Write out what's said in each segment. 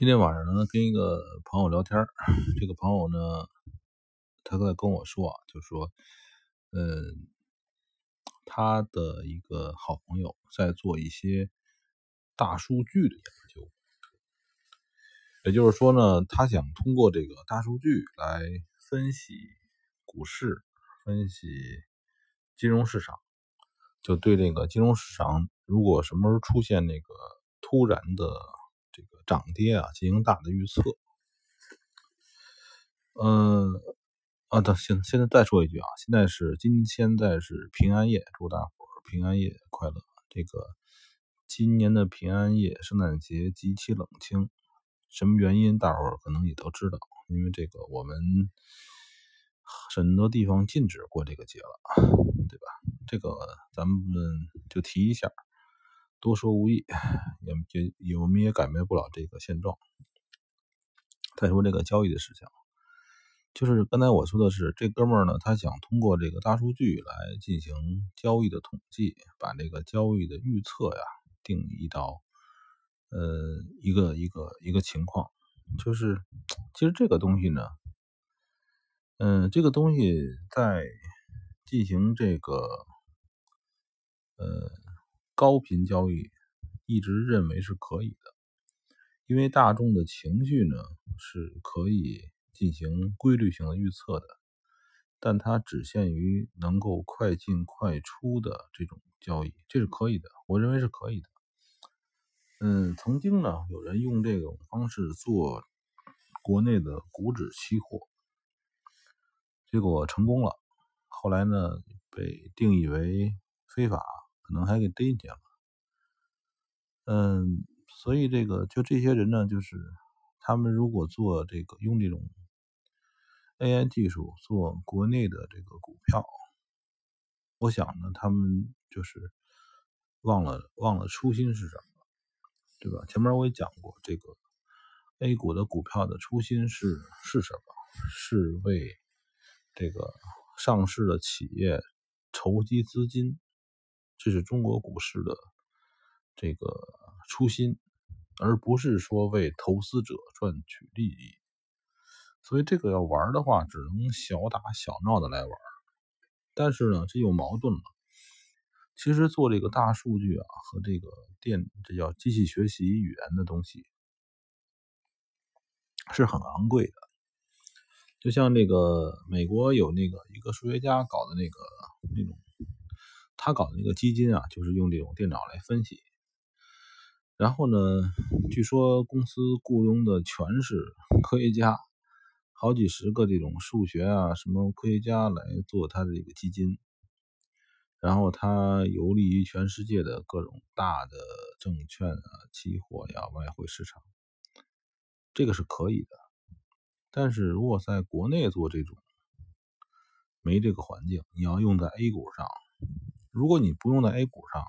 今天晚上呢，跟一个朋友聊天 这个朋友呢，他在跟我说啊，就说，嗯，他的一个好朋友在做一些大数据的研究，也就是说呢，他想通过这个大数据来分析股市，分析金融市场，就对这个金融市场，如果什么时候出现那个突然的。涨跌啊，进行大的预测。嗯，啊，等现现在再说一句啊，现在是今现在是平安夜，祝大伙儿平安夜快乐。这个今年的平安夜，圣诞节极其冷清，什么原因，大伙儿可能也都知道，因为这个我们很多地方禁止过这个节了，对吧？这个咱们就提一下。多说无益，也也我们也改变不了这个现状。再说这个交易的事情，就是刚才我说的是，这哥们儿呢，他想通过这个大数据来进行交易的统计，把这个交易的预测呀定义到呃一个一个一个情况。就是其实这个东西呢，嗯，这个东西在进行这个呃。高频交易一直认为是可以的，因为大众的情绪呢是可以进行规律性的预测的，但它只限于能够快进快出的这种交易，这是可以的，我认为是可以的。嗯，曾经呢有人用这种方式做国内的股指期货，结果成功了，后来呢被定义为非法。可能还给逮起来了，嗯，所以这个就这些人呢，就是他们如果做这个用这种 AI 技术做国内的这个股票，我想呢，他们就是忘了忘了初心是什么，对吧？前面我也讲过，这个 A 股的股票的初心是是什么？是为这个上市的企业筹集资金。这是中国股市的这个初心，而不是说为投资者赚取利益。所以这个要玩的话，只能小打小闹的来玩。但是呢，这有矛盾了。其实做这个大数据啊，和这个电，这叫机器学习语言的东西，是很昂贵的。就像那个美国有那个一个数学家搞的那个那种。他搞的那个基金啊，就是用这种电脑来分析。然后呢，据说公司雇佣的全是 科学家，好几十个这种数学啊什么科学家来做他的这个基金。然后他游历于全世界的各种大的证券啊、期货呀、外汇市场，这个是可以的。但是如果在国内做这种，没这个环境，你要用在 A 股上。如果你不用在 A 股上，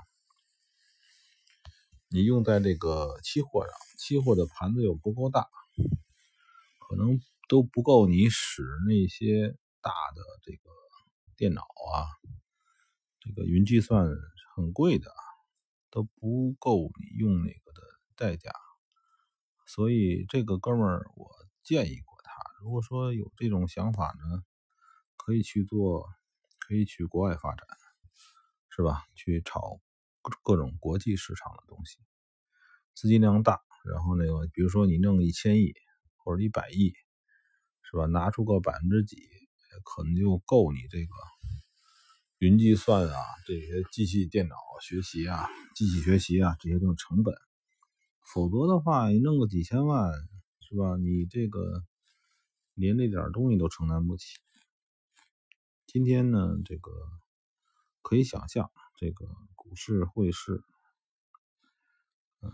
你用在这个期货上，期货的盘子又不够大，可能都不够你使那些大的这个电脑啊，这个云计算很贵的，都不够你用那个的代价。所以这个哥们儿，我建议过他，如果说有这种想法呢，可以去做，可以去国外发展。是吧？去炒各种国际市场的东西，资金量大，然后那个，比如说你弄一千亿或者一百亿，是吧？拿出个百分之几，可能就够你这个云计算啊，这些机器电脑学习啊，机器学习啊，这些都是成本。否则的话，你弄个几千万，是吧？你这个连那点东西都承担不起。今天呢，这个。可以想象，这个股市汇市，嗯，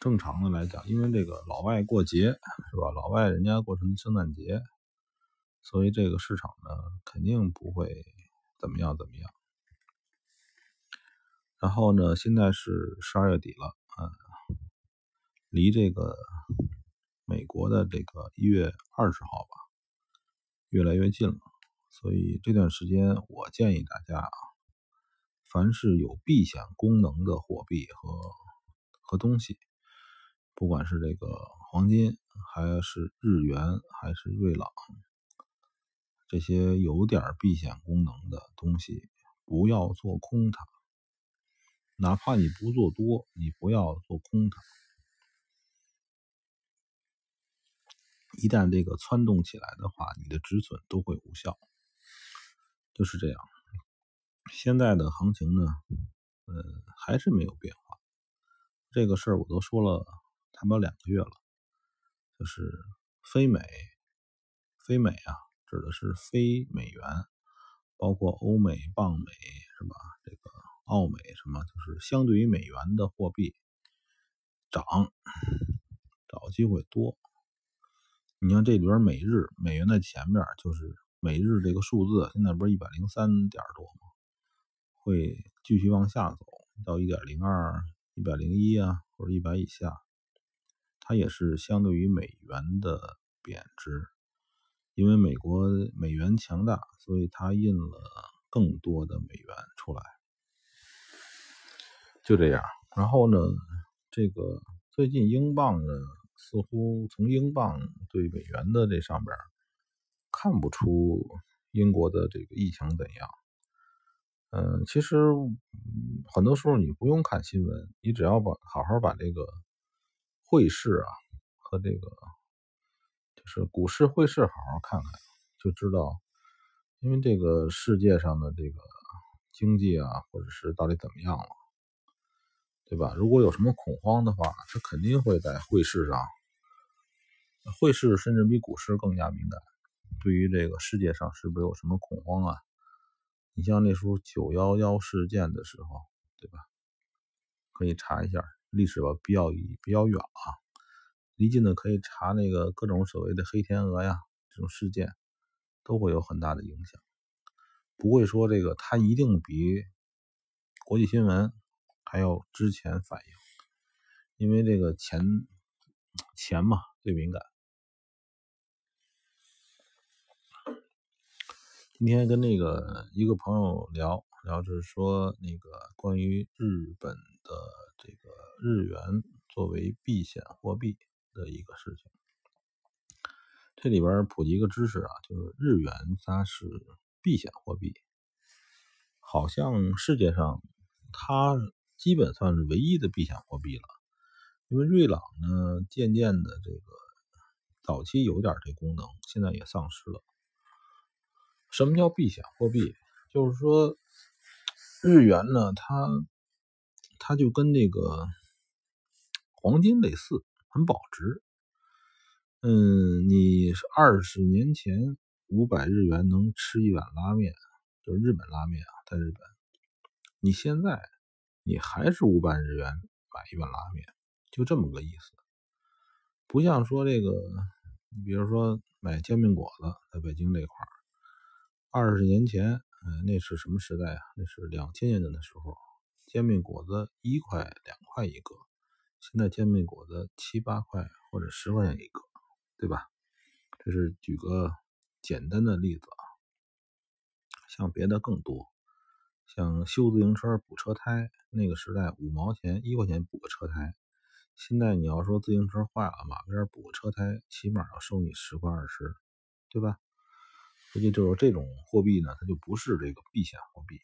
正常的来讲，因为这个老外过节是吧？老外人家过成圣诞节，所以这个市场呢，肯定不会怎么样怎么样。然后呢，现在是十二月底了，嗯，离这个美国的这个一月二十号吧，越来越近了。所以这段时间，我建议大家啊。凡是有避险功能的货币和和东西，不管是这个黄金，还是日元，还是瑞郎，这些有点避险功能的东西，不要做空它。哪怕你不做多，你不要做空它。一旦这个窜动起来的话，你的止损都会无效，就是这样。现在的行情呢，呃，还是没有变化。这个事儿我都说了差不多两个月了，就是非美，非美啊，指的是非美元，包括欧美、镑美是吧？这个澳美什么，就是相对于美元的货币涨，找机会多。你看这里边美日美元的前面就是美日这个数字，现在不是一百零三点多吗？会继续往下走到一点零二、一百零一啊，或者一百以下，它也是相对于美元的贬值，因为美国美元强大，所以它印了更多的美元出来，就这样。然后呢，这个最近英镑呢？似乎从英镑对美元的这上边看不出英国的这个疫情怎样。嗯，其实很多时候你不用看新闻，你只要把好好把这个汇市啊和这个就是股市汇市好好看看，就知道，因为这个世界上的这个经济啊，或者是到底怎么样了。对吧？如果有什么恐慌的话，它肯定会在汇市上，汇市甚至比股市更加敏感。对于这个世界上是不是有什么恐慌啊？你像那时候九幺幺事件的时候，对吧？可以查一下历史吧，比较比较远啊，离近的可以查那个各种所谓的黑天鹅呀这种事件，都会有很大的影响。不会说这个它一定比国际新闻。还要之前反应，因为这个钱钱嘛最敏感。今天跟那个一个朋友聊聊，就是说那个关于日本的这个日元作为避险货币的一个事情。这里边普及一个知识啊，就是日元它是避险货币，好像世界上它。基本算是唯一的避险货币了，因为瑞郎呢，渐渐的这个早期有点这功能，现在也丧失了。什么叫避险货币？就是说日元呢，它它就跟那个黄金类似，很保值。嗯，你二十年前五百日元能吃一碗拉面，就是日本拉面啊，在日本，你现在。你还是五百日元买一碗拉面，就这么个意思。不像说这个，你比如说买煎饼果子，在北京这块儿，二十年前，嗯，那是什么时代啊？那是两千年的时候，煎饼果子一块两块一个，现在煎饼果子七八块或者十块钱一个，对吧？这是举个简单的例子啊，像别的更多。像修自行车补车胎，那个时代五毛钱一块钱补个车胎，现在你要说自行车坏了，马边补个车胎，起码要收你十块二十，对吧？估计就是这种货币呢，它就不是这个避险货币。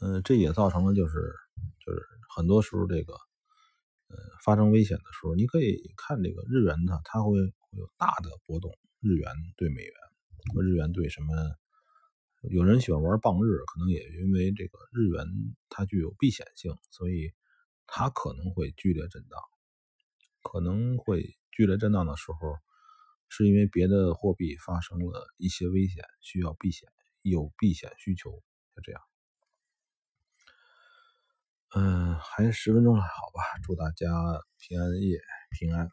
嗯，这也造成了就是就是很多时候这个呃发生危险的时候，你可以看这个日元呢，它会会有大的波动，日元对美元日元对什么？有人喜欢玩棒日，可能也因为这个日元它具有避险性，所以它可能会剧烈震荡。可能会剧烈震荡的时候，是因为别的货币发生了一些危险，需要避险，有避险需求，就这样。嗯，还十分钟了，好吧，祝大家平安夜平安。